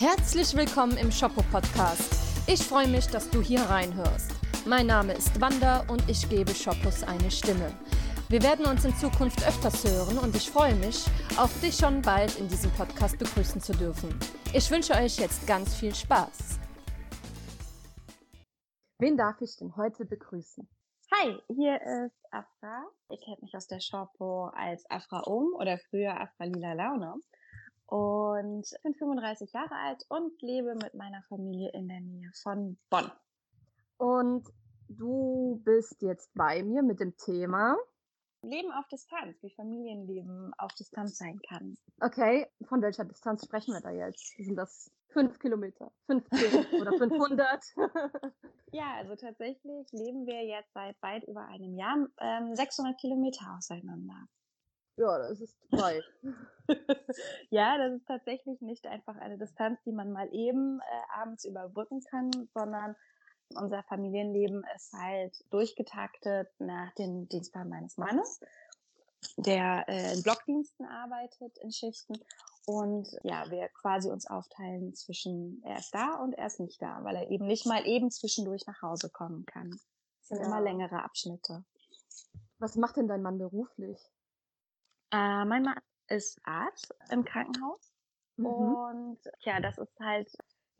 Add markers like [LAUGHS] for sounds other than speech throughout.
Herzlich willkommen im Shoppo Podcast. Ich freue mich, dass du hier reinhörst. Mein Name ist Wanda und ich gebe Shoppos eine Stimme. Wir werden uns in Zukunft öfters hören und ich freue mich, auch dich schon bald in diesem Podcast begrüßen zu dürfen. Ich wünsche euch jetzt ganz viel Spaß. Wen darf ich denn heute begrüßen? Hi, hier ist Afra. Ihr kennt mich aus der Shoppo als Afra Um oder früher Afra Lila Laune. Und bin 35 Jahre alt und lebe mit meiner Familie in der Nähe von Bonn. Und du bist jetzt bei mir mit dem Thema Leben auf Distanz, wie Familienleben auf Distanz sein kann. Okay, von welcher Distanz sprechen wir da jetzt? Sind das fünf Kilometer, 15 oder 500? [LAUGHS] ja, also tatsächlich leben wir jetzt seit weit über einem Jahr ähm, 600 Kilometer auseinander. Ja, das ist weit. [LAUGHS] ja, das ist tatsächlich nicht einfach eine Distanz, die man mal eben äh, abends überbrücken kann, sondern unser Familienleben ist halt durchgetaktet nach den Dienstplan meines Mannes, der äh, in Blockdiensten arbeitet, in Schichten. Und ja, wir quasi uns aufteilen zwischen er ist da und er ist nicht da, weil er eben nicht mal eben zwischendurch nach Hause kommen kann. Das sind ja. immer längere Abschnitte. Was macht denn dein Mann beruflich? Äh, mein Mann ist Arzt im Krankenhaus. Mhm. Und ja, das ist halt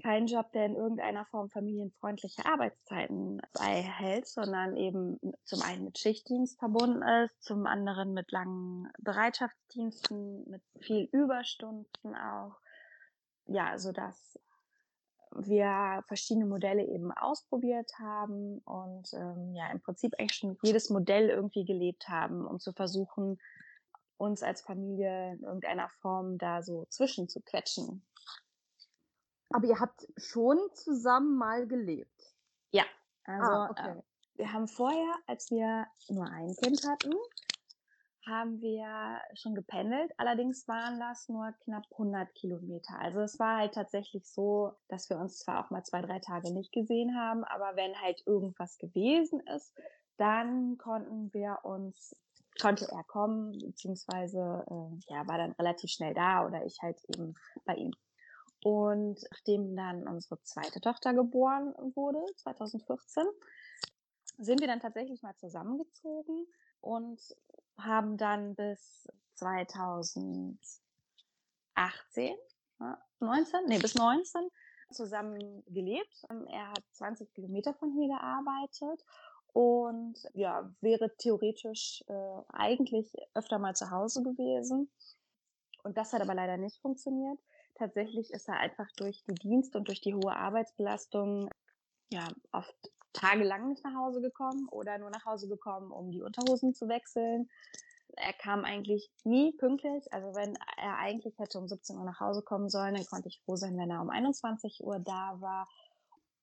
kein Job, der in irgendeiner Form familienfreundliche Arbeitszeiten beihält, sondern eben zum einen mit Schichtdienst verbunden ist, zum anderen mit langen Bereitschaftsdiensten, mit viel Überstunden auch. Ja, so dass wir verschiedene Modelle eben ausprobiert haben und ähm, ja im Prinzip eigentlich schon jedes Modell irgendwie gelebt haben, um zu versuchen, uns als Familie in irgendeiner Form da so zwischen zu quetschen. Aber ihr habt schon zusammen mal gelebt. Ja, also ah, okay. äh, wir haben vorher, als wir nur ein Kind hatten, haben wir schon gependelt. Allerdings waren das nur knapp 100 Kilometer. Also es war halt tatsächlich so, dass wir uns zwar auch mal zwei, drei Tage nicht gesehen haben, aber wenn halt irgendwas gewesen ist, dann konnten wir uns, konnte er kommen, beziehungsweise äh, ja, war dann relativ schnell da oder ich halt eben bei ihm. Und nachdem dann unsere zweite Tochter geboren wurde, 2014, sind wir dann tatsächlich mal zusammengezogen und haben dann bis 2018, 19, nee, bis 19 zusammen gelebt. Er hat 20 Kilometer von hier gearbeitet und ja, wäre theoretisch äh, eigentlich öfter mal zu Hause gewesen. Und das hat aber leider nicht funktioniert tatsächlich ist er einfach durch die Dienst und durch die hohe Arbeitsbelastung ja oft tagelang nicht nach Hause gekommen oder nur nach Hause gekommen, um die Unterhosen zu wechseln. Er kam eigentlich nie pünktlich. Also wenn er eigentlich hätte um 17 Uhr nach Hause kommen sollen, dann konnte ich froh sein, wenn er um 21 Uhr da war.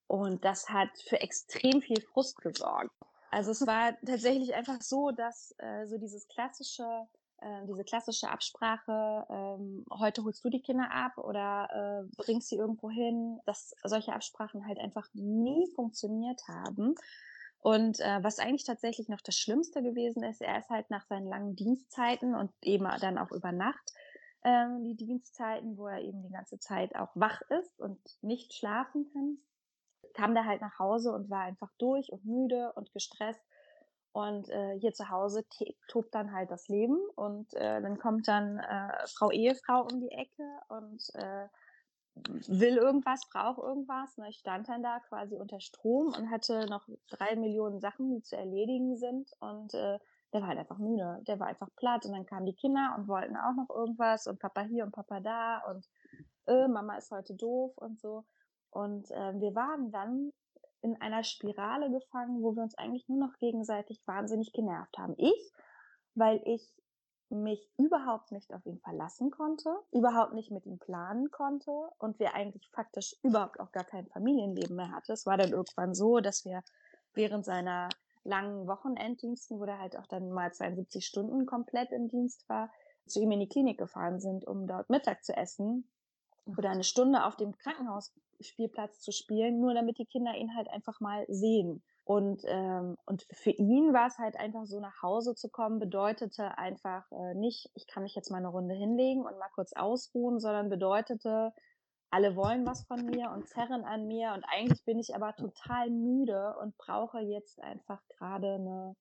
Und das hat für extrem viel Frust gesorgt. Also es war tatsächlich einfach so, dass äh, so dieses klassische äh, diese klassische Absprache, ähm, heute holst du die Kinder ab oder äh, bringst sie irgendwo hin, dass solche Absprachen halt einfach nie funktioniert haben. Und äh, was eigentlich tatsächlich noch das Schlimmste gewesen ist, er ist halt nach seinen langen Dienstzeiten und eben dann auch über Nacht ähm, die Dienstzeiten, wo er eben die ganze Zeit auch wach ist und nicht schlafen kann, kam der halt nach Hause und war einfach durch und müde und gestresst und äh, hier zu Hause tobt dann halt das Leben und äh, dann kommt dann äh, Frau Ehefrau um die Ecke und äh, will irgendwas, braucht irgendwas. Ne? Ich stand dann da quasi unter Strom und hatte noch drei Millionen Sachen, die zu erledigen sind und äh, der war halt einfach müde, der war einfach platt und dann kamen die Kinder und wollten auch noch irgendwas und Papa hier und Papa da und äh, Mama ist heute doof und so. Und äh, wir waren dann in einer Spirale gefangen, wo wir uns eigentlich nur noch gegenseitig wahnsinnig genervt haben. Ich, weil ich mich überhaupt nicht auf ihn verlassen konnte, überhaupt nicht mit ihm planen konnte und wir eigentlich faktisch überhaupt auch gar kein Familienleben mehr hatten. Es war dann irgendwann so, dass wir während seiner langen Wochenenddiensten, wo der halt auch dann mal 72 Stunden komplett im Dienst war, zu ihm in die Klinik gefahren sind, um dort Mittag zu essen oder eine Stunde auf dem Krankenhausspielplatz zu spielen, nur damit die Kinder ihn halt einfach mal sehen. Und, ähm, und für ihn war es halt einfach so, nach Hause zu kommen, bedeutete einfach äh, nicht, ich kann mich jetzt mal eine Runde hinlegen und mal kurz ausruhen, sondern bedeutete, alle wollen was von mir und zerren an mir und eigentlich bin ich aber total müde und brauche jetzt einfach gerade eine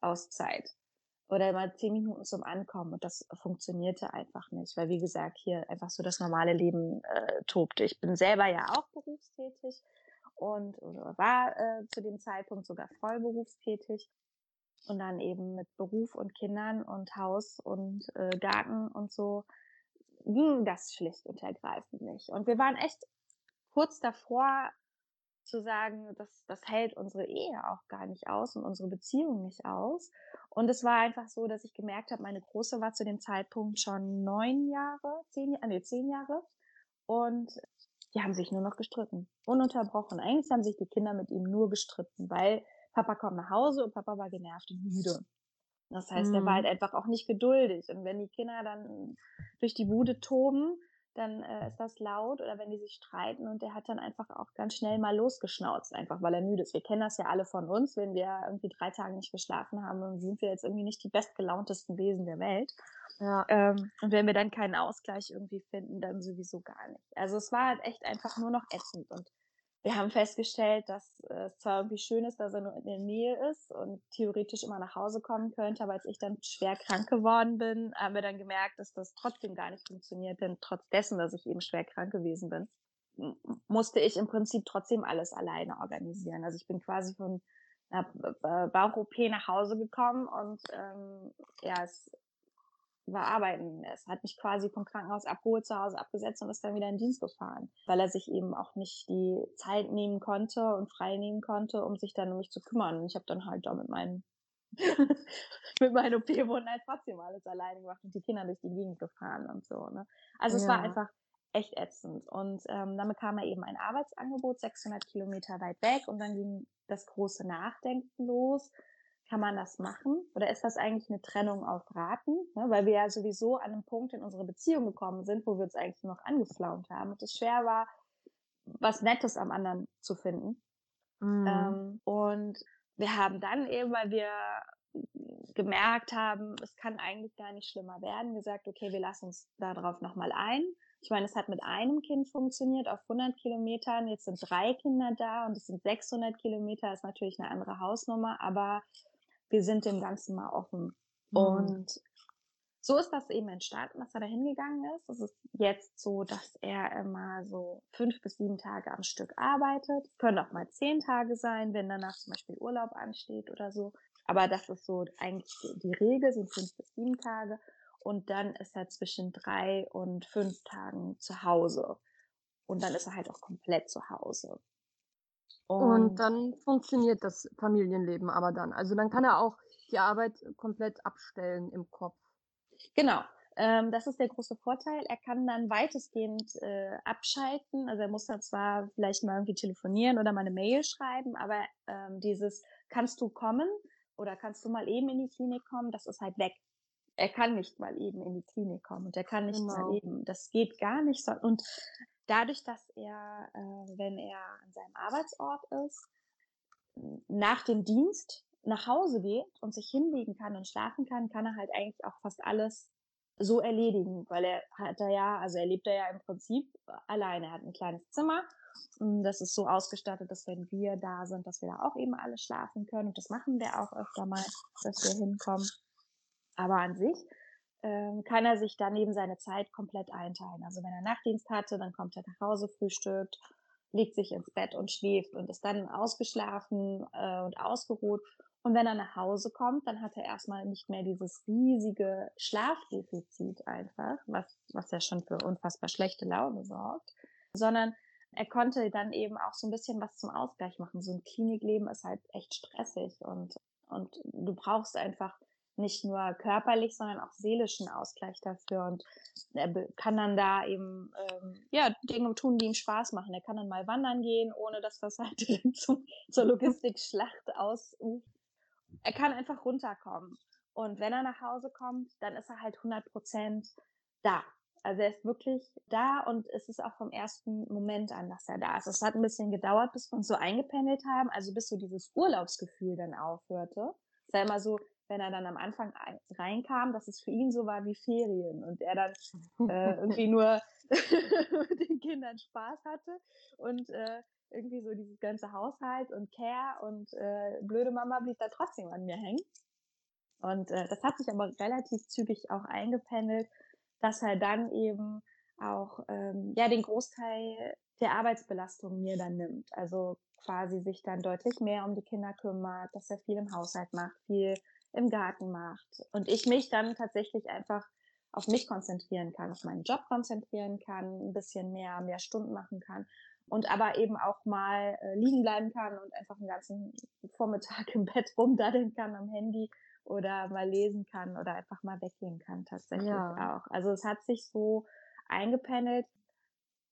Auszeit oder mal zehn Minuten zum Ankommen und das funktionierte einfach nicht, weil wie gesagt hier einfach so das normale Leben äh, tobte. Ich bin selber ja auch berufstätig und war äh, zu dem Zeitpunkt sogar voll berufstätig und dann eben mit Beruf und Kindern und Haus und äh, Garten und so ging das schlicht und ergreifend nicht. Und wir waren echt kurz davor zu sagen, das, das hält unsere Ehe auch gar nicht aus und unsere Beziehung nicht aus. Und es war einfach so, dass ich gemerkt habe, meine Große war zu dem Zeitpunkt schon neun Jahre, zehn, nee, zehn Jahre. Und die haben sich nur noch gestritten. Ununterbrochen. Eigentlich haben sich die Kinder mit ihm nur gestritten, weil Papa kommt nach Hause und Papa war genervt und müde. Das heißt, mhm. er war halt einfach auch nicht geduldig. Und wenn die Kinder dann durch die Bude toben, dann äh, ist das laut oder wenn die sich streiten und der hat dann einfach auch ganz schnell mal losgeschnauzt, einfach weil er müde ist. Wir kennen das ja alle von uns, wenn wir irgendwie drei Tage nicht geschlafen haben, dann sind wir jetzt irgendwie nicht die bestgelauntesten Wesen der Welt. Ja. Ähm, und wenn wir dann keinen Ausgleich irgendwie finden, dann sowieso gar nicht. Also es war halt echt einfach nur noch ätzend und wir haben festgestellt, dass äh, es zwar irgendwie schön ist, dass er nur in der Nähe ist und theoretisch immer nach Hause kommen könnte, aber als ich dann schwer krank geworden bin, haben wir dann gemerkt, dass das trotzdem gar nicht funktioniert, denn trotz dessen, dass ich eben schwer krank gewesen bin, musste ich im Prinzip trotzdem alles alleine organisieren. Also ich bin quasi von einer Bauch-OP nach Hause gekommen und ähm, ja, es war arbeiten. Es hat mich quasi vom Krankenhaus abgeholt, zu Hause abgesetzt und ist dann wieder in Dienst gefahren, weil er sich eben auch nicht die Zeit nehmen konnte und frei nehmen konnte, um sich dann um mich zu kümmern. Und ich habe dann halt da mit meinen [LAUGHS] mit meinen OP-Wunden halt trotzdem alles alleine gemacht und die Kinder durch die Gegend gefahren und so. Ne? Also ja. es war einfach echt ätzend. Und ähm, dann bekam er eben ein Arbeitsangebot, 600 Kilometer weit weg und dann ging das große Nachdenken los kann man das machen? Oder ist das eigentlich eine Trennung auf Raten? Ne? Weil wir ja sowieso an einem Punkt in unsere Beziehung gekommen sind, wo wir uns eigentlich noch angeflaumt haben und es schwer war, was Nettes am anderen zu finden. Mhm. Ähm, und wir haben dann eben, weil wir gemerkt haben, es kann eigentlich gar nicht schlimmer werden, gesagt, okay, wir lassen uns darauf nochmal ein. Ich meine, es hat mit einem Kind funktioniert auf 100 Kilometern. Jetzt sind drei Kinder da und es sind 600 Kilometer. Ist natürlich eine andere Hausnummer, aber wir sind dem Ganzen mal offen. Mhm. Und so ist das eben entstanden, dass er da hingegangen ist. Es ist jetzt so, dass er immer so fünf bis sieben Tage am Stück arbeitet. Es können auch mal zehn Tage sein, wenn danach zum Beispiel Urlaub ansteht oder so. Aber das ist so eigentlich die Regel, sind fünf bis sieben Tage. Und dann ist er zwischen drei und fünf Tagen zu Hause. Und dann ist er halt auch komplett zu Hause. Und, und dann funktioniert das Familienleben aber dann. Also dann kann er auch die Arbeit komplett abstellen im Kopf. Genau. Ähm, das ist der große Vorteil. Er kann dann weitestgehend äh, abschalten. Also er muss dann zwar vielleicht mal irgendwie telefonieren oder mal eine Mail schreiben, aber ähm, dieses kannst du kommen oder kannst du mal eben in die Klinik kommen, das ist halt weg. Er kann nicht mal eben in die Klinik kommen und er kann nicht genau. mal eben. Das geht gar nicht. So. Und dadurch, dass er, äh, wenn er an seinem Arbeitsort ist, nach dem Dienst nach Hause geht und sich hinlegen kann und schlafen kann, kann er halt eigentlich auch fast alles so erledigen, weil er hat er ja, also er lebt er ja im Prinzip alleine. Er hat ein kleines Zimmer. Das ist so ausgestattet, dass wenn wir da sind, dass wir da auch eben alle schlafen können. Und das machen wir auch öfter mal, dass wir hinkommen. Aber an sich ähm, kann er sich dann eben seine Zeit komplett einteilen. Also wenn er Nachtdienst hatte, dann kommt er nach Hause, frühstückt, legt sich ins Bett und schläft und ist dann ausgeschlafen äh, und ausgeruht. Und wenn er nach Hause kommt, dann hat er erstmal nicht mehr dieses riesige Schlafdefizit einfach, was, was ja schon für unfassbar schlechte Laune sorgt, sondern er konnte dann eben auch so ein bisschen was zum Ausgleich machen. So ein Klinikleben ist halt echt stressig und, und du brauchst einfach nicht nur körperlich, sondern auch seelischen Ausgleich dafür. Und er kann dann da eben ähm, ja Dinge tun, die ihm Spaß machen. Er kann dann mal wandern gehen, ohne dass das halt [LAUGHS] zum, zur Logistikschlacht ausuft. Er kann einfach runterkommen. Und wenn er nach Hause kommt, dann ist er halt 100 Prozent da. Also er ist wirklich da und es ist auch vom ersten Moment an, dass er da ist. Es hat ein bisschen gedauert, bis wir uns so eingependelt haben, also bis so dieses Urlaubsgefühl dann aufhörte. Es war immer so, wenn er dann am Anfang reinkam, dass es für ihn so war wie Ferien und er dann äh, [LAUGHS] irgendwie nur [LAUGHS] mit den Kindern Spaß hatte und äh, irgendwie so dieses ganze Haushalt und Care und äh, blöde Mama blieb da trotzdem an mir hängen. Und äh, das hat sich aber relativ zügig auch eingependelt, dass er dann eben auch ähm, ja den Großteil der Arbeitsbelastung mir dann nimmt. Also quasi sich dann deutlich mehr um die Kinder kümmert, dass er viel im Haushalt macht, viel im Garten macht und ich mich dann tatsächlich einfach auf mich konzentrieren kann, auf meinen Job konzentrieren kann, ein bisschen mehr, mehr Stunden machen kann und aber eben auch mal äh, liegen bleiben kann und einfach einen ganzen Vormittag im Bett rumdaddeln kann am Handy oder mal lesen kann oder einfach mal weggehen kann tatsächlich ja. auch. Also es hat sich so eingependelt,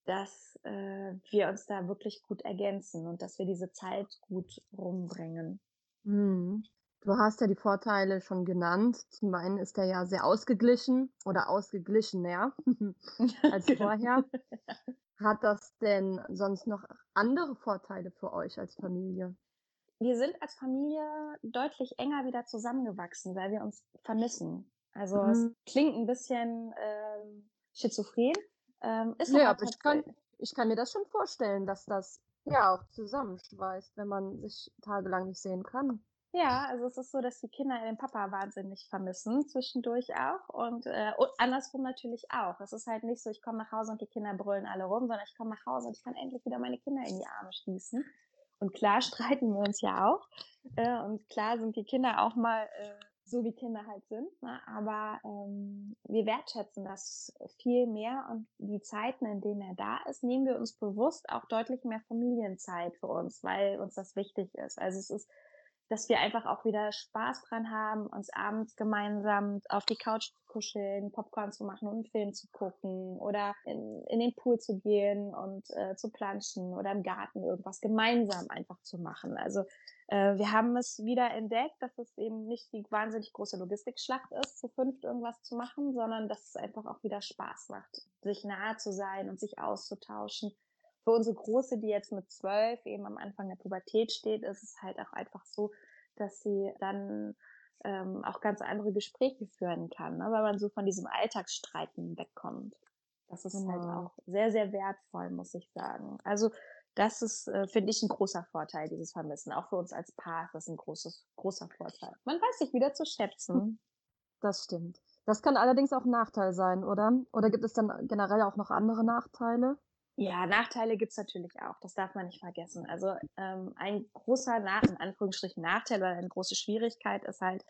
dass äh, wir uns da wirklich gut ergänzen und dass wir diese Zeit gut rumbringen. Mhm. Du hast ja die Vorteile schon genannt. Zum einen ist er ja sehr ausgeglichen oder ausgeglichener [LAUGHS] [LAUGHS] als genau. vorher. [LAUGHS] Hat das denn sonst noch andere Vorteile für euch als Familie? Wir sind als Familie deutlich enger wieder zusammengewachsen, weil wir uns vermissen. Also mhm. es klingt ein bisschen ähm, schizophren. Ähm, ist ja, aber ich kann, ich kann mir das schon vorstellen, dass das ja auch zusammenschweißt, wenn man sich tagelang nicht sehen kann. Ja, also es ist so, dass die Kinder den Papa wahnsinnig vermissen, zwischendurch auch. Und, äh, und andersrum natürlich auch. Es ist halt nicht so, ich komme nach Hause und die Kinder brüllen alle rum, sondern ich komme nach Hause und ich kann endlich wieder meine Kinder in die Arme schließen. Und klar [LAUGHS] streiten wir uns ja auch. Äh, und klar sind die Kinder auch mal äh, so, wie Kinder halt sind. Ne? Aber ähm, wir wertschätzen das viel mehr und die Zeiten, in denen er da ist, nehmen wir uns bewusst auch deutlich mehr Familienzeit für uns, weil uns das wichtig ist. Also es ist dass wir einfach auch wieder Spaß dran haben, uns abends gemeinsam auf die Couch zu kuscheln, Popcorn zu machen und einen Film zu gucken oder in, in den Pool zu gehen und äh, zu planschen oder im Garten irgendwas gemeinsam einfach zu machen. Also äh, wir haben es wieder entdeckt, dass es eben nicht die wahnsinnig große Logistikschlacht ist, zu fünft irgendwas zu machen, sondern dass es einfach auch wieder Spaß macht, sich nahe zu sein und sich auszutauschen für unsere Große, die jetzt mit zwölf eben am Anfang der Pubertät steht, ist es halt auch einfach so, dass sie dann ähm, auch ganz andere Gespräche führen kann, ne? weil man so von diesem Alltagsstreiten wegkommt. Das ist halt genau. halt auch sehr, sehr wertvoll, muss ich sagen. Also das ist, äh, finde ich, ein großer Vorteil, dieses Vermissen. Auch für uns als Paar ist das ein großes, großer Vorteil. Man weiß sich wieder zu schätzen. Das stimmt. Das kann allerdings auch ein Nachteil sein, oder? Oder gibt es dann generell auch noch andere Nachteile? Ja, Nachteile gibt's natürlich auch. Das darf man nicht vergessen. Also ähm, ein großer, Nach in Anführungsstrichen Nachteil oder eine große Schwierigkeit ist halt,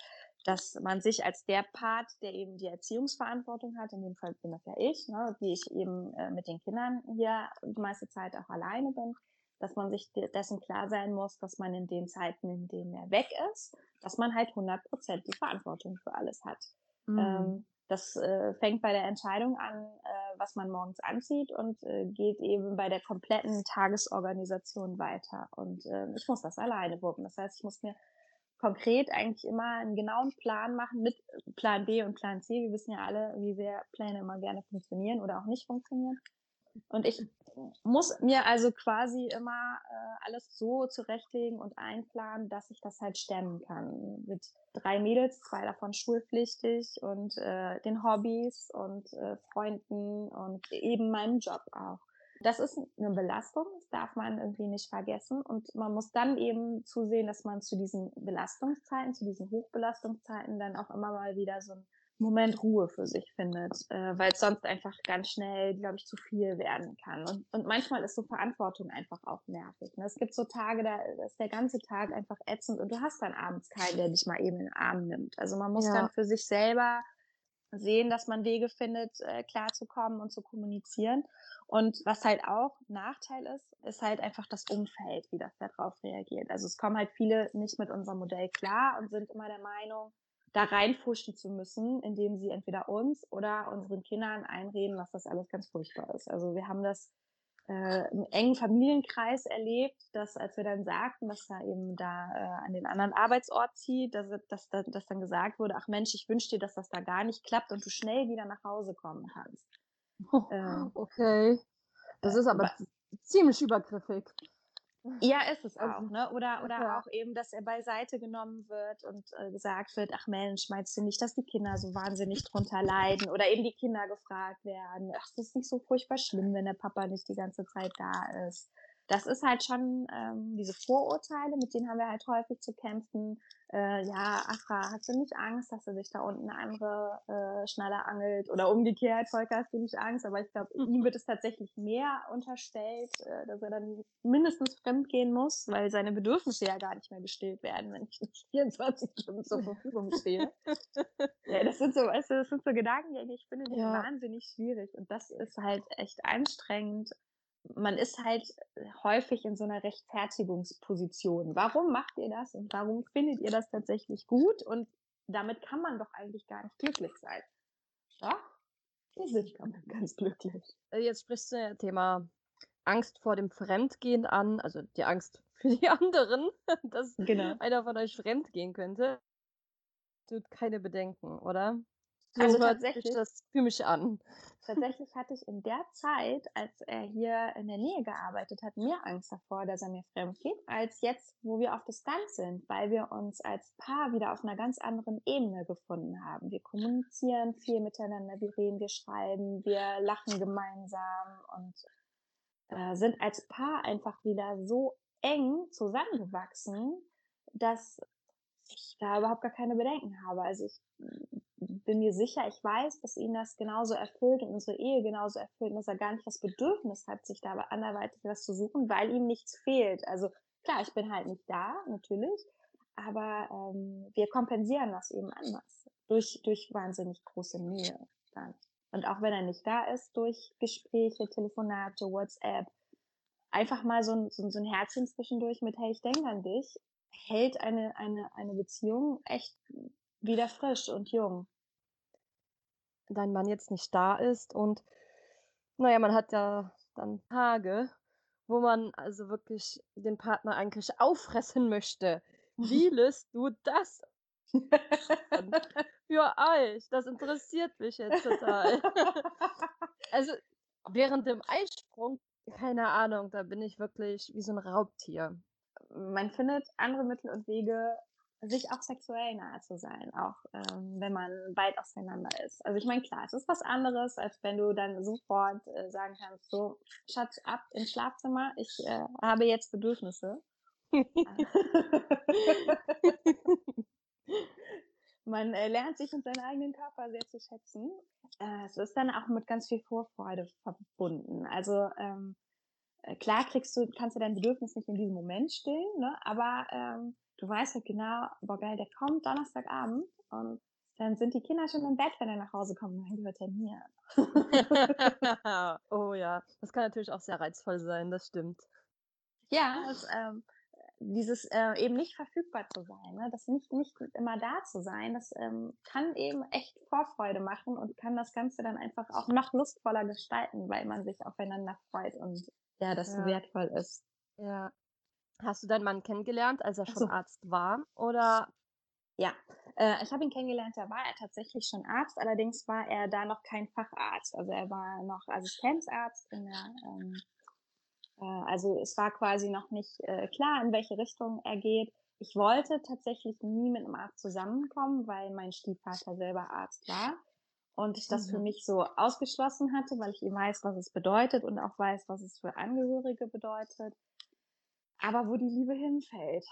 dass man sich als der Part, der eben die Erziehungsverantwortung hat, in dem Fall bin das ja ich, ne, die ich eben äh, mit den Kindern hier die meiste Zeit auch alleine bin, dass man sich dessen klar sein muss, dass man in den Zeiten, in denen er weg ist, dass man halt 100 Prozent die Verantwortung für alles hat. Mhm. Ähm, das äh, fängt bei der Entscheidung an, äh, was man morgens anzieht und äh, geht eben bei der kompletten Tagesorganisation weiter. Und äh, ich muss das alleine wuppen. Das heißt, ich muss mir konkret eigentlich immer einen genauen Plan machen mit Plan B und Plan C. Wir wissen ja alle, wie sehr Pläne immer gerne funktionieren oder auch nicht funktionieren. Und ich muss mir also quasi immer äh, alles so zurechtlegen und einplanen, dass ich das halt stemmen kann. Mit drei Mädels, zwei davon schulpflichtig und äh, den Hobbys und äh, Freunden und eben meinem Job auch. Das ist eine Belastung, das darf man irgendwie nicht vergessen. Und man muss dann eben zusehen, dass man zu diesen Belastungszeiten, zu diesen Hochbelastungszeiten dann auch immer mal wieder so ein Moment Ruhe für sich findet, äh, weil es sonst einfach ganz schnell, glaube ich, zu viel werden kann. Und, und manchmal ist so Verantwortung einfach auch nervig. Ne? Es gibt so Tage, da ist der ganze Tag einfach ätzend und du hast dann abends keinen, der dich mal eben in den Arm nimmt. Also man muss ja. dann für sich selber sehen, dass man Wege findet, äh, klarzukommen und zu kommunizieren. Und was halt auch Nachteil ist, ist halt einfach das Umfeld, wie das darauf reagiert. Also es kommen halt viele nicht mit unserem Modell klar und sind immer der Meinung, da reinfuschen zu müssen, indem sie entweder uns oder unseren Kindern einreden, dass das alles ganz furchtbar ist. Also wir haben das äh, im engen Familienkreis erlebt, dass als wir dann sagten, dass er eben da äh, an den anderen Arbeitsort zieht, dass, dass, dass, dann gesagt wurde, ach Mensch, ich wünsche dir, dass das da gar nicht klappt und du schnell wieder nach Hause kommen kannst. Oh, [LAUGHS] äh, okay. Das ist aber äh, ziemlich übergriffig. Ja, ist es also, auch, ne? Oder, oder ja. auch eben, dass er beiseite genommen wird und äh, gesagt wird, ach Mensch, meinst du nicht, dass die Kinder so wahnsinnig drunter leiden? Oder eben die Kinder gefragt werden, ach, das ist nicht so furchtbar schlimm, wenn der Papa nicht die ganze Zeit da ist das ist halt schon ähm, diese Vorurteile, mit denen haben wir halt häufig zu kämpfen. Äh, ja, Afra, hast du nicht Angst, dass er sich da unten eine andere äh, schneller angelt? Oder umgekehrt, Volker, hast du nicht Angst? Aber ich glaube, ihm wird es tatsächlich mehr unterstellt, äh, dass er dann mindestens fremd gehen muss, weil seine Bedürfnisse ja gar nicht mehr gestillt werden, wenn ich nicht 24 Stunden zur Verfügung stehe. ja, das sind so, weißt du, das sind so Gedankengänge, ich finde die ja. wahnsinnig schwierig. Und das ist halt echt anstrengend man ist halt häufig in so einer Rechtfertigungsposition. Warum macht ihr das und warum findet ihr das tatsächlich gut? Und damit kann man doch eigentlich gar nicht glücklich sein. Ja, wir sind damit ganz glücklich. Äh, jetzt sprichst du ja Thema Angst vor dem Fremdgehen an, also die Angst [LAUGHS] für die anderen, dass genau. einer von euch fremdgehen könnte. Tut keine Bedenken, oder? So also tatsächlich das für mich an. [LAUGHS] Tatsächlich hatte ich in der Zeit, als er hier in der Nähe gearbeitet hat, mehr Angst davor, dass er mir fremd geht, als jetzt, wo wir auf Distanz sind, weil wir uns als Paar wieder auf einer ganz anderen Ebene gefunden haben. Wir kommunizieren viel miteinander, wir reden, wir schreiben, wir lachen gemeinsam und äh, sind als Paar einfach wieder so eng zusammengewachsen, dass ich da überhaupt gar keine Bedenken habe. Also ich bin mir sicher, ich weiß, dass ihn das genauso erfüllt und unsere Ehe genauso erfüllt dass er gar nicht das Bedürfnis hat, sich da anderweitig was zu suchen, weil ihm nichts fehlt. Also klar, ich bin halt nicht da, natürlich, aber ähm, wir kompensieren das eben anders durch, durch wahnsinnig große Nähe dann. Und auch wenn er nicht da ist, durch Gespräche, Telefonate, WhatsApp, einfach mal so ein, so ein Herzchen zwischendurch mit, hey, ich denke an dich, hält eine, eine, eine Beziehung echt wieder frisch und jung dein Mann jetzt nicht da ist und naja, man hat ja dann Tage, wo man also wirklich den Partner eigentlich auffressen möchte. Wie [LAUGHS] löst du das? Für euch, das interessiert mich jetzt total. [LAUGHS] also während dem Eisprung, keine Ahnung, da bin ich wirklich wie so ein Raubtier. Man findet andere Mittel und Wege, sich auch sexuell nahe zu sein, auch ähm, wenn man weit auseinander ist. Also ich meine, klar, es ist was anderes, als wenn du dann sofort äh, sagen kannst, so, Schatz, ab ins Schlafzimmer, ich äh, habe jetzt Bedürfnisse. [LAUGHS] man äh, lernt sich und seinen eigenen Körper sehr zu schätzen. Äh, es ist dann auch mit ganz viel Vorfreude verbunden. Also ähm, äh, klar kriegst du, kannst du dein Bedürfnis nicht in diesem Moment stillen, ne? aber ähm, du weißt halt genau, boah geil, der kommt Donnerstagabend und dann sind die Kinder schon im Bett, wenn er nach Hause kommt dann gehört er mir. oh ja, das kann natürlich auch sehr reizvoll sein, das stimmt. Ja, das, ähm, dieses äh, eben nicht verfügbar zu sein, ne? das nicht, nicht immer da zu sein, das ähm, kann eben echt Vorfreude machen und kann das Ganze dann einfach auch noch lustvoller gestalten, weil man sich aufeinander freut und ja, das ja. wertvoll ist. Ja, Hast du deinen Mann kennengelernt, als er schon so. Arzt war? Oder ja, äh, ich habe ihn kennengelernt, da war er tatsächlich schon Arzt, allerdings war er da noch kein Facharzt. Also er war noch Assistenzarzt in der, ähm, äh, also es war quasi noch nicht äh, klar, in welche Richtung er geht. Ich wollte tatsächlich nie mit einem Arzt zusammenkommen, weil mein Stiefvater selber Arzt war und ich das mhm. für mich so ausgeschlossen hatte, weil ich eben weiß, was es bedeutet und auch weiß, was es für Angehörige bedeutet. Aber wo die Liebe hinfällt,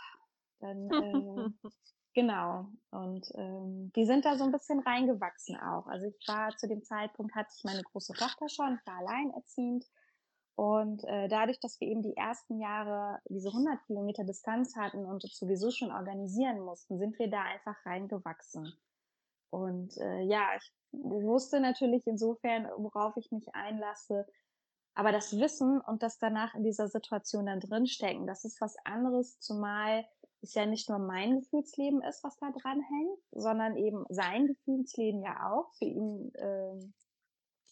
dann äh, [LAUGHS] genau. Und ähm, die sind da so ein bisschen reingewachsen auch. Also ich war zu dem Zeitpunkt hatte ich meine große Tochter schon, ich war alleinerziehend. Und äh, dadurch, dass wir eben die ersten Jahre diese 100 Kilometer Distanz hatten und sowieso schon organisieren mussten, sind wir da einfach reingewachsen. Und äh, ja, ich wusste natürlich insofern, worauf ich mich einlasse, aber das Wissen und das danach in dieser Situation dann drinstecken, das ist was anderes, zumal es ja nicht nur mein Gefühlsleben ist, was da dran hängt, sondern eben sein Gefühlsleben ja auch. Für ihn äh,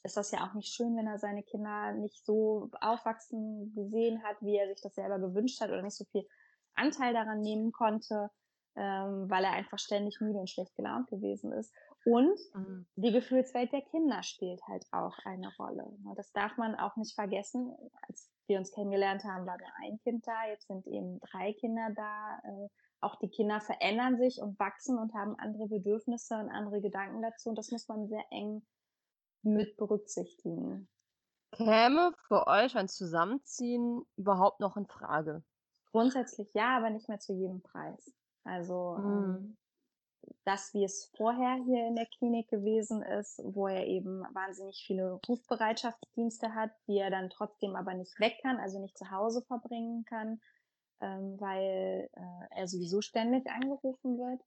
ist das ja auch nicht schön, wenn er seine Kinder nicht so aufwachsen gesehen hat, wie er sich das selber gewünscht hat oder nicht so viel Anteil daran nehmen konnte, ähm, weil er einfach ständig müde und schlecht gelaunt gewesen ist. Und mhm. die Gefühlswelt der Kinder spielt halt auch eine Rolle. Ne? Das darf man auch nicht vergessen. Als wir uns kennengelernt haben, war nur ein Kind da, jetzt sind eben drei Kinder da. Äh, auch die Kinder verändern sich und wachsen und haben andere Bedürfnisse und andere Gedanken dazu. Und das muss man sehr eng mit berücksichtigen. Käme für euch ein Zusammenziehen überhaupt noch in Frage? Grundsätzlich ja, aber nicht mehr zu jedem Preis. Also mhm. ähm, das, wie es vorher hier in der Klinik gewesen ist, wo er eben wahnsinnig viele Rufbereitschaftsdienste hat, die er dann trotzdem aber nicht weg kann, also nicht zu Hause verbringen kann, ähm, weil äh, er sowieso ständig angerufen wird.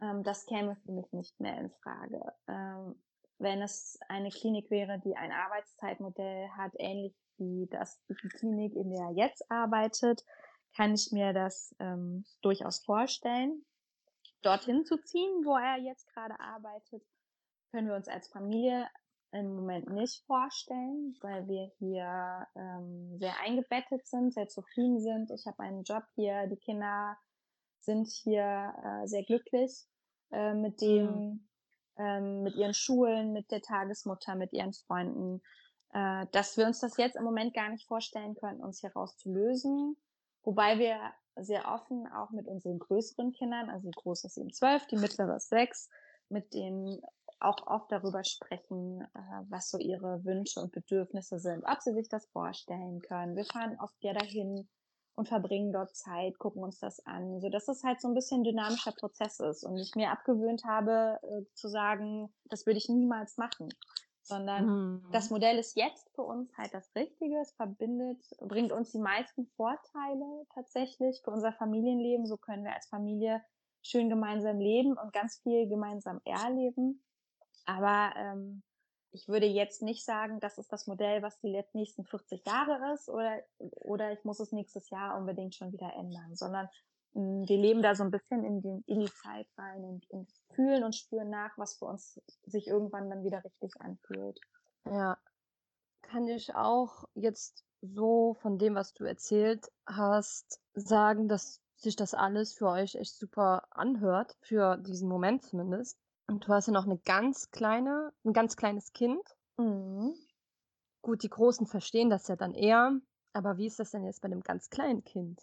Ähm, das käme für mich nicht mehr in Frage. Ähm, wenn es eine Klinik wäre, die ein Arbeitszeitmodell hat, ähnlich wie das die Klinik, in der er jetzt arbeitet, kann ich mir das ähm, durchaus vorstellen dorthin zu ziehen, wo er jetzt gerade arbeitet, können wir uns als Familie im Moment nicht vorstellen, weil wir hier ähm, sehr eingebettet sind, sehr zufrieden sind. Ich habe einen Job hier, die Kinder sind hier äh, sehr glücklich äh, mit dem, mhm. ähm, mit ihren Schulen, mit der Tagesmutter, mit ihren Freunden, äh, dass wir uns das jetzt im Moment gar nicht vorstellen können, uns hier rauszulösen. Wobei wir sehr offen auch mit unseren größeren Kindern, also die große ist eben zwölf, die mittlere ist sechs, mit denen auch oft darüber sprechen, äh, was so ihre Wünsche und Bedürfnisse sind, ob sie sich das vorstellen können. Wir fahren oft ja dahin und verbringen dort Zeit, gucken uns das an, so dass es halt so ein bisschen dynamischer Prozess ist und ich mir abgewöhnt habe äh, zu sagen, das würde ich niemals machen, sondern mhm. das Modell ist jetzt für uns halt das Richtige. Es verbindet, bringt uns die meisten Vorteile tatsächlich für unser Familienleben. So können wir als Familie schön gemeinsam leben und ganz viel gemeinsam erleben. Aber ähm, ich würde jetzt nicht sagen, das ist das Modell, was die nächsten 40 Jahre ist oder, oder ich muss es nächstes Jahr unbedingt schon wieder ändern, sondern wir leben da so ein bisschen in, den, in die Zeit rein und, und fühlen und spüren nach, was für uns sich irgendwann dann wieder richtig anfühlt. Ja, kann ich auch jetzt so von dem, was du erzählt hast, sagen, dass sich das alles für euch echt super anhört, für diesen Moment zumindest. Und du hast ja noch eine ganz kleine, ein ganz kleines Kind. Mhm. Gut, die Großen verstehen das ja dann eher. Aber wie ist das denn jetzt bei einem ganz kleinen Kind?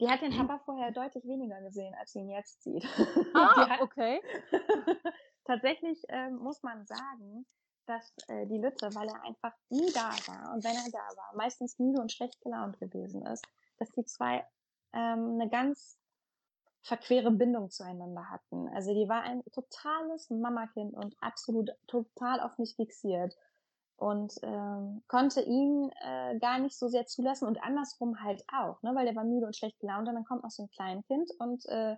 Die hat den Papa vorher deutlich weniger gesehen, als sie ihn jetzt sieht. [LAUGHS] Ah, hat, okay. [LAUGHS] tatsächlich äh, muss man sagen, dass äh, die Lütze, weil er einfach nie da war und wenn er da war, meistens müde und schlecht gelaunt gewesen ist, dass die zwei ähm, eine ganz verquere Bindung zueinander hatten. Also die war ein totales Mamakind und absolut total auf mich fixiert und ähm, konnte ihn äh, gar nicht so sehr zulassen und andersrum halt auch, ne, weil der war müde und schlecht gelaunt und dann kommt noch so ein Kleinkind und äh,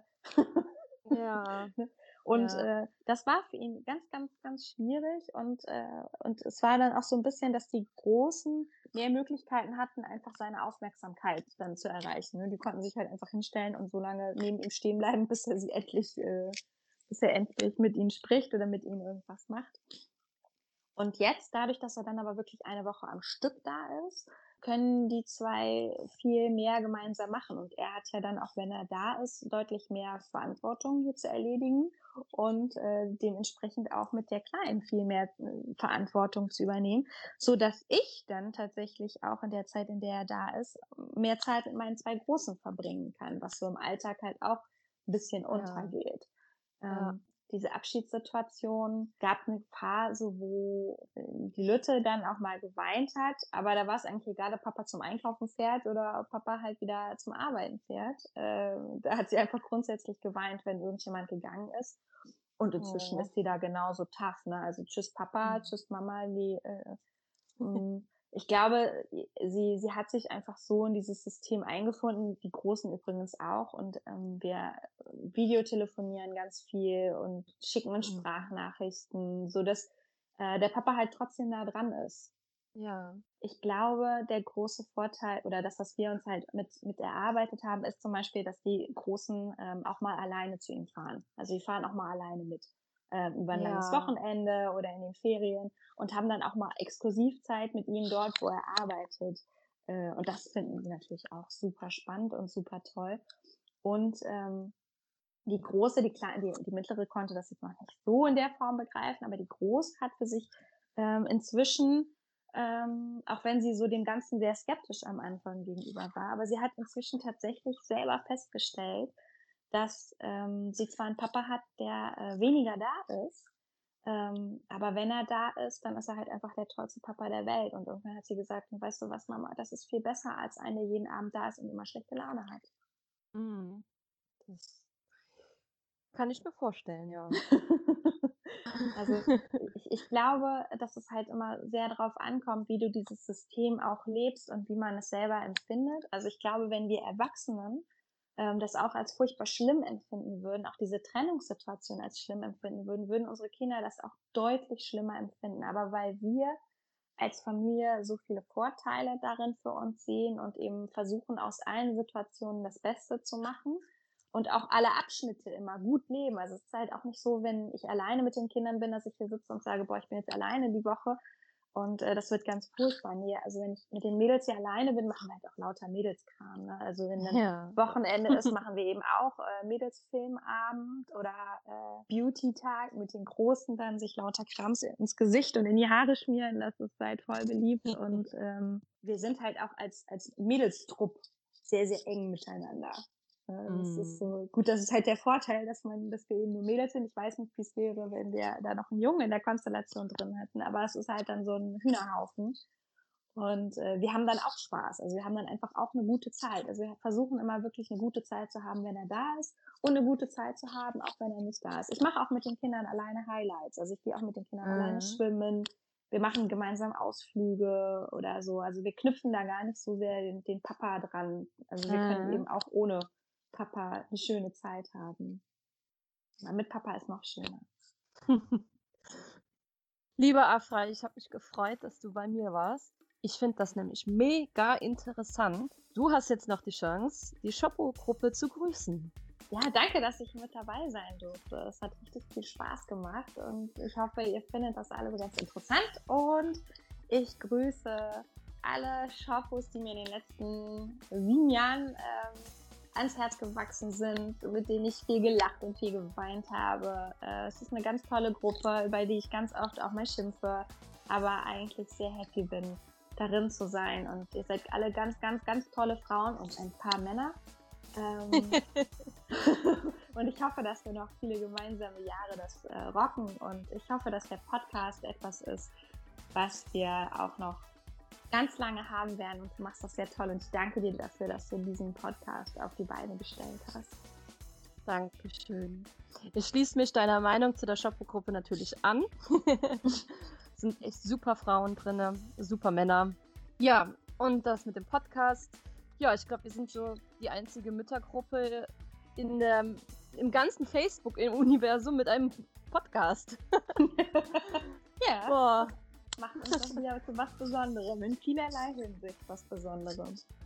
ja [LAUGHS] ne, und ja. Äh, das war für ihn ganz ganz ganz schwierig und äh, und es war dann auch so ein bisschen, dass die Großen mehr Möglichkeiten hatten, einfach seine Aufmerksamkeit dann zu erreichen. Ne? Die konnten sich halt einfach hinstellen und so lange neben ihm stehen bleiben, [LAUGHS] bis er sie endlich äh, bis er endlich mit ihnen spricht oder mit ihnen irgendwas macht. Und jetzt, dadurch, dass er dann aber wirklich eine Woche am Stück da ist, können die zwei viel mehr gemeinsam machen. Und er hat ja dann, auch wenn er da ist, deutlich mehr Verantwortung hier zu erledigen und äh, dementsprechend auch mit der Kleinen viel mehr äh, Verantwortung zu übernehmen, so dass ich dann tatsächlich auch in der Zeit, in der er da ist, mehr Zeit mit meinen zwei Großen verbringen kann, was so im Alltag halt auch ein bisschen untergeht. Ja. Ähm, diese Abschiedssituation gab eine Phase, wo äh, die Lütte dann auch mal geweint hat, aber da war es eigentlich egal, ob Papa zum Einkaufen fährt oder ob Papa halt wieder zum Arbeiten fährt. Äh, da hat sie einfach grundsätzlich geweint, wenn irgendjemand gegangen ist. Und inzwischen oh. ist sie da genauso tough, ne? Also tschüss Papa, mhm. tschüss Mama, die äh, mm, [LAUGHS] ich glaube, sie, sie hat sich einfach so in dieses System eingefunden, die Großen übrigens auch. Und ähm, wir videotelefonieren ganz viel und schicken uns mhm. Sprachnachrichten, so dass äh, der Papa halt trotzdem da dran ist. Ja. Ich glaube, der große Vorteil oder das, was wir uns halt mit, mit erarbeitet haben, ist zum Beispiel, dass die Großen ähm, auch mal alleine zu ihm fahren. Also die fahren auch mal alleine mit äh, über ein ja. langes Wochenende oder in den Ferien und haben dann auch mal Exklusivzeit mit ihm dort, wo er arbeitet. Äh, und das finden sie natürlich auch super spannend und super toll. Und ähm, Die große, die kleine, die, die mittlere konnte das jetzt noch nicht so in der Form begreifen, aber die große hat für sich ähm, inzwischen, ähm, auch wenn sie so dem Ganzen sehr skeptisch am Anfang gegenüber war, aber sie hat inzwischen tatsächlich selber festgestellt, dass ähm, sie zwar einen Papa hat, der äh, weniger da ist, ähm, aber wenn er da ist, dann ist er halt einfach der tollste Papa der Welt. Und irgendwann hat sie gesagt, weißt du was, Mama, das ist viel besser als eine, der jeden Abend da ist und immer schlechte Laune hat. Mhm. Das kann ich mir vorstellen, ja. [LAUGHS] also ich, ich glaube, dass es halt immer sehr darauf ankommt, wie du dieses System auch lebst und wie man es selber empfindet. Also ich glaube, wenn wir Erwachsenen ähm, das auch als furchtbar schlimm empfinden würden, auch diese Trennungssituation als schlimm empfinden würden, würden unsere Kinder das auch deutlich schlimmer empfinden. Aber weil wir als Familie so viele Vorteile darin für uns sehen und eben versuchen, aus allen Situationen das Beste zu machen und auch alle Abschnitte immer gut leben. Also es ist halt auch nicht so, wenn ich alleine mit den Kindern bin, dass ich hier sitze und sage, boah, ich bin jetzt alleine die Woche, und äh, das wird ganz furchtbar. Nee, also wenn ich mit den Mädels hier alleine bin, machen wir halt auch lauter Mädelskram. Ne? Also wenn dann ja. Wochenende ist, [LAUGHS] machen wir eben auch äh, Mädelsfilmabend oder äh, Beauty-Tag mit den Großen dann sich lauter Krams ins Gesicht und in die Haare schmieren. Das ist halt voll beliebt. [LAUGHS] und ähm, wir sind halt auch als, als Mädelstrupp sehr, sehr eng miteinander. Das mm. ist so gut, das ist halt der Vorteil, dass man, dass wir eben nur Mädels sind. Ich weiß nicht, wie es wäre, wenn wir da noch einen Jungen in der Konstellation drin hätten, aber es ist halt dann so ein Hühnerhaufen. Und äh, wir haben dann auch Spaß. Also wir haben dann einfach auch eine gute Zeit. Also wir versuchen immer wirklich eine gute Zeit zu haben, wenn er da ist und eine gute Zeit zu haben, auch wenn er nicht da ist. Ich mache auch mit den Kindern alleine Highlights. Also ich gehe auch mit den Kindern mhm. alleine schwimmen. Wir machen gemeinsam Ausflüge oder so. Also wir knüpfen da gar nicht so sehr den, den Papa dran. Also wir mhm. können eben auch ohne Papa eine schöne Zeit haben. Aber mit Papa ist noch schöner. [LAUGHS] Lieber Afra, ich habe mich gefreut, dass du bei mir warst. Ich finde das nämlich mega interessant. Du hast jetzt noch die Chance, die Shoppo-Gruppe zu grüßen. Ja, danke, dass ich mit dabei sein durfte. Es hat richtig viel Spaß gemacht und ich hoffe, ihr findet das alle ganz interessant. Und ich grüße alle Shoppos, die mir in den letzten sieben Jahren ähm, ans Herz gewachsen sind, mit denen ich viel gelacht und viel geweint habe. Äh, es ist eine ganz tolle Gruppe, über die ich ganz oft auch mal schimpfe, aber eigentlich sehr happy bin, darin zu sein. Und ihr seid alle ganz, ganz, ganz tolle Frauen und ein paar Männer. Ähm, [LAUGHS] [LAUGHS] und ich hoffe, dass wir noch viele gemeinsame Jahre das äh, rocken. Und ich hoffe, dass der Podcast etwas ist, was wir auch noch ganz lange haben werden und du machst das sehr toll und ich danke dir dafür, dass du diesen Podcast auf die Beine gestellt hast. Dankeschön. Ich schließe mich deiner Meinung zu der Shoppo-Gruppe natürlich an. [LAUGHS] sind echt super Frauen drin, super Männer. Ja, und das mit dem Podcast. Ja, ich glaube, wir sind so die einzige Müttergruppe in der, im ganzen Facebook im Universum mit einem Podcast. [LAUGHS] [LAUGHS] ja. Boah, macht uns das wieder zu was Besonderem, in vielerlei Hinsicht was Besonderem.